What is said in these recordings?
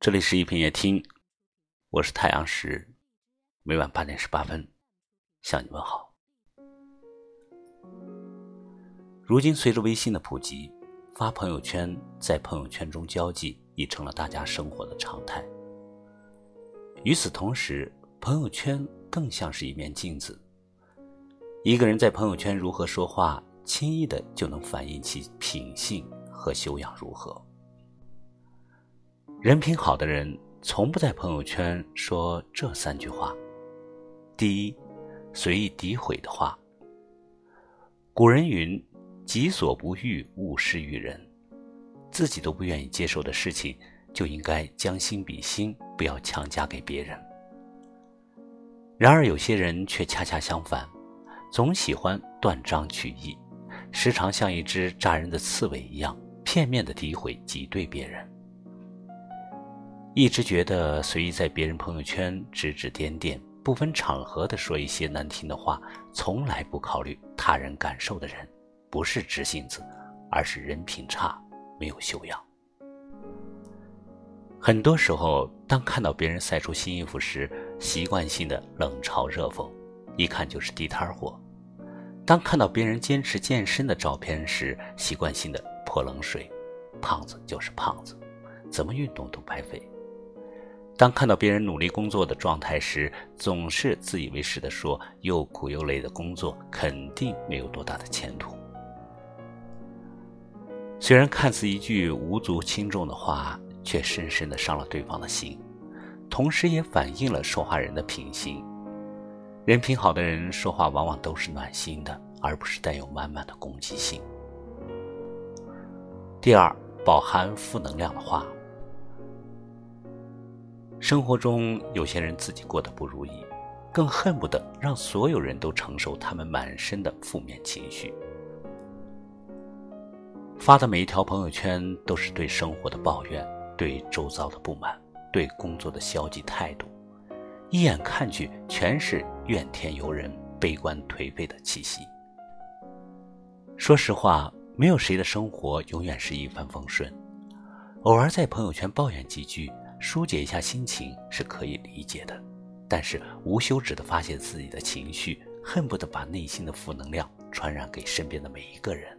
这里是一品夜听，我是太阳石，每晚八点十八分向你问好。如今，随着微信的普及，发朋友圈、在朋友圈中交际已成了大家生活的常态。与此同时，朋友圈更像是一面镜子。一个人在朋友圈如何说话，轻易的就能反映其品性和修养如何。人品好的人，从不在朋友圈说这三句话：第一，随意诋毁的话。古人云：“己所不欲，勿施于人。”自己都不愿意接受的事情，就应该将心比心，不要强加给别人。然而，有些人却恰恰相反，总喜欢断章取义，时常像一只扎人的刺猬一样，片面的诋毁、挤兑别人。一直觉得随意在别人朋友圈指指点点、不分场合的说一些难听的话，从来不考虑他人感受的人，不是直性子，而是人品差，没有修养。很多时候，当看到别人晒出新衣服时，习惯性的冷嘲热讽，一看就是地摊货；当看到别人坚持健身的照片时，习惯性的泼冷水，胖子就是胖子，怎么运动都白费。当看到别人努力工作的状态时，总是自以为是的说：“又苦又累的工作肯定没有多大的前途。”虽然看似一句无足轻重的话，却深深的伤了对方的心，同时也反映了说话人的品行。人品好的人说话往往都是暖心的，而不是带有满满的攻击性。第二，饱含负能量的话。生活中有些人自己过得不如意，更恨不得让所有人都承受他们满身的负面情绪。发的每一条朋友圈都是对生活的抱怨，对周遭的不满，对工作的消极态度，一眼看去全是怨天尤人、悲观颓废的气息。说实话，没有谁的生活永远是一帆风顺，偶尔在朋友圈抱怨几句。疏解一下心情是可以理解的，但是无休止的发泄自己的情绪，恨不得把内心的负能量传染给身边的每一个人，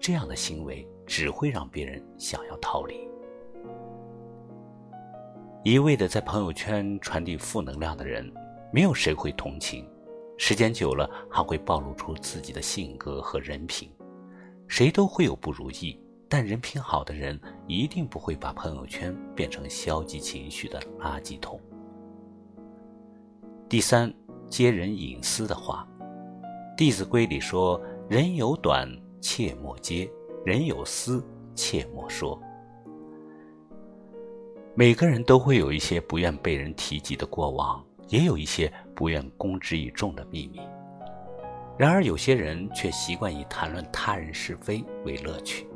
这样的行为只会让别人想要逃离。一味的在朋友圈传递负能量的人，没有谁会同情，时间久了还会暴露出自己的性格和人品，谁都会有不如意。但人品好的人一定不会把朋友圈变成消极情绪的垃圾桶。第三，揭人隐私的话，《弟子规》里说：“人有短，切莫揭；人有私，切莫说。”每个人都会有一些不愿被人提及的过往，也有一些不愿公之于众的秘密。然而，有些人却习惯以谈论他人是非为乐趣。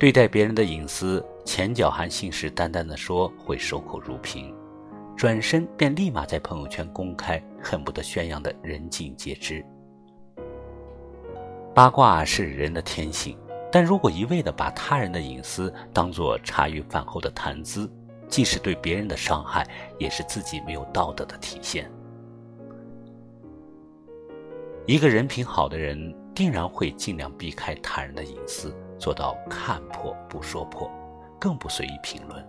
对待别人的隐私，前脚还信誓旦旦地说会守口如瓶，转身便立马在朋友圈公开，恨不得宣扬的人尽皆知。八卦是人的天性，但如果一味的把他人的隐私当作茶余饭后的谈资，既是对别人的伤害，也是自己没有道德的体现。一个人品好的人，定然会尽量避开他人的隐私。做到看破不说破，更不随意评论。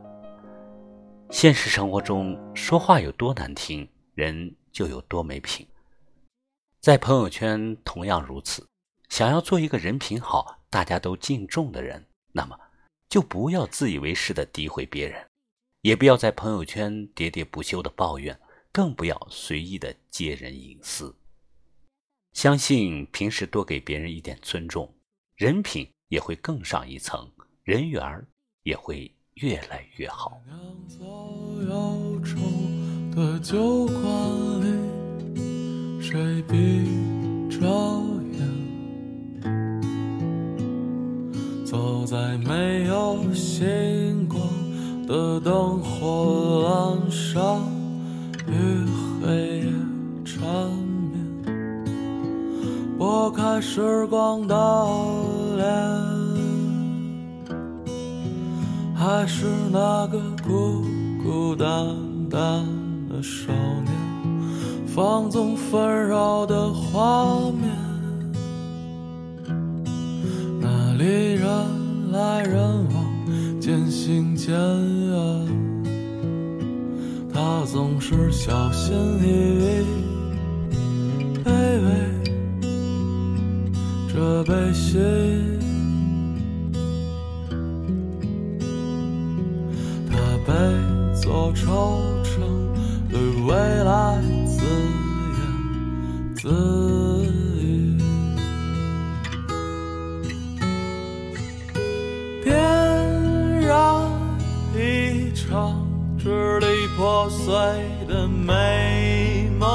现实生活中，说话有多难听，人就有多没品。在朋友圈同样如此。想要做一个人品好、大家都敬重的人，那么就不要自以为是的诋毁别人，也不要在朋友圈喋喋不休的抱怨，更不要随意的揭人隐私。相信平时多给别人一点尊重，人品。也会更上一层，人缘儿也会越来越好。的酒馆里，谁闭着眼？走在没有星光的灯火阑珊，时光的。还是那个孤孤单单的少年，放纵纷扰的画面。那里人来人往，渐行渐远。他总是小心翼翼，这悲喜。惆怅，对未来自言自语。点燃一场支离破碎的美梦，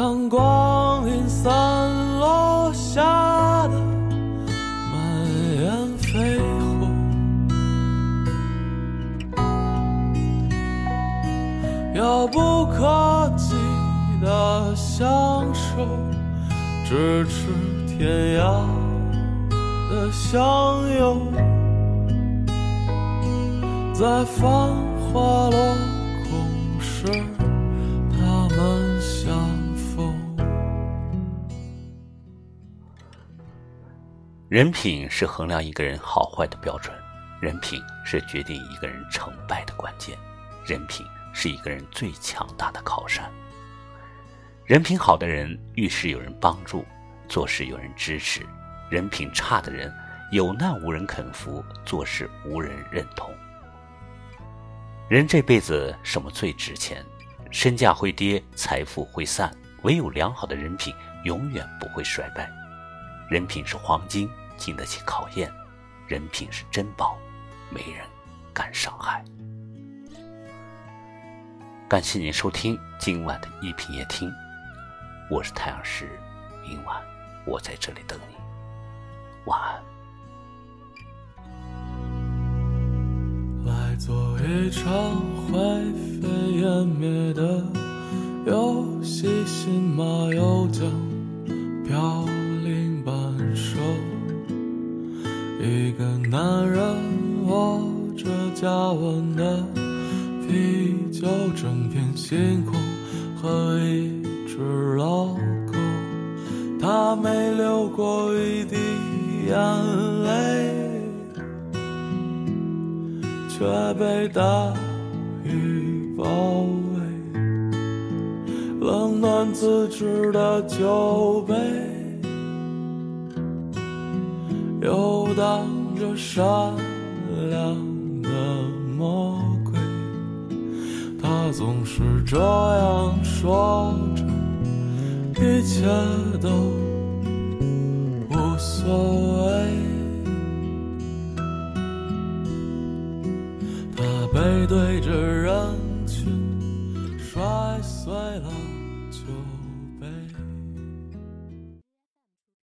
看光阴散落下的满眼飞。遥不可及的相守，咫尺天涯的相拥，在繁华落空时，人品是衡量一个人好坏的标准，人品是决定一个人成败的关键，人品。是一个人最强大的靠山。人品好的人遇事有人帮助，做事有人支持；人品差的人有难无人肯扶，做事无人认同。人这辈子什么最值钱？身价会跌，财富会散，唯有良好的人品永远不会衰败。人品是黄金，经得起考验；人品是珍宝，没人敢伤害。感谢您收听今晚的一品夜听，我是太阳石，明晚我在这里等你，晚安。来做一场灰飞烟灭的游戏，新马又将星空和一只老狗，他没流过一滴眼泪，却被大雨包围。冷暖自知的酒杯，游荡着善良的梦。他总是这样说着，一切都无所谓。他背对着人。